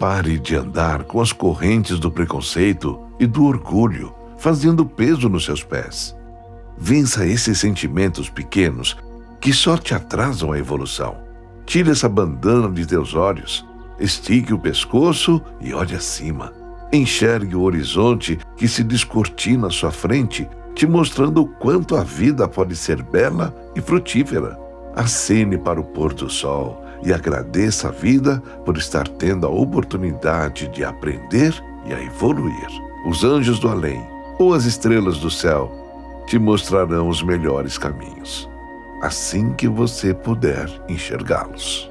Pare de andar com as correntes do preconceito e do orgulho, fazendo peso nos seus pés. Vença esses sentimentos pequenos que só te atrasam a evolução. Tire essa bandana de teus olhos, estique o pescoço e olhe acima. Enxergue o horizonte que se descortina à sua frente, te mostrando o quanto a vida pode ser bela e frutífera. Acene para o pôr do sol e agradeça a vida por estar tendo a oportunidade de aprender e a evoluir. Os anjos do além ou as estrelas do céu te mostrarão os melhores caminhos, assim que você puder enxergá-los.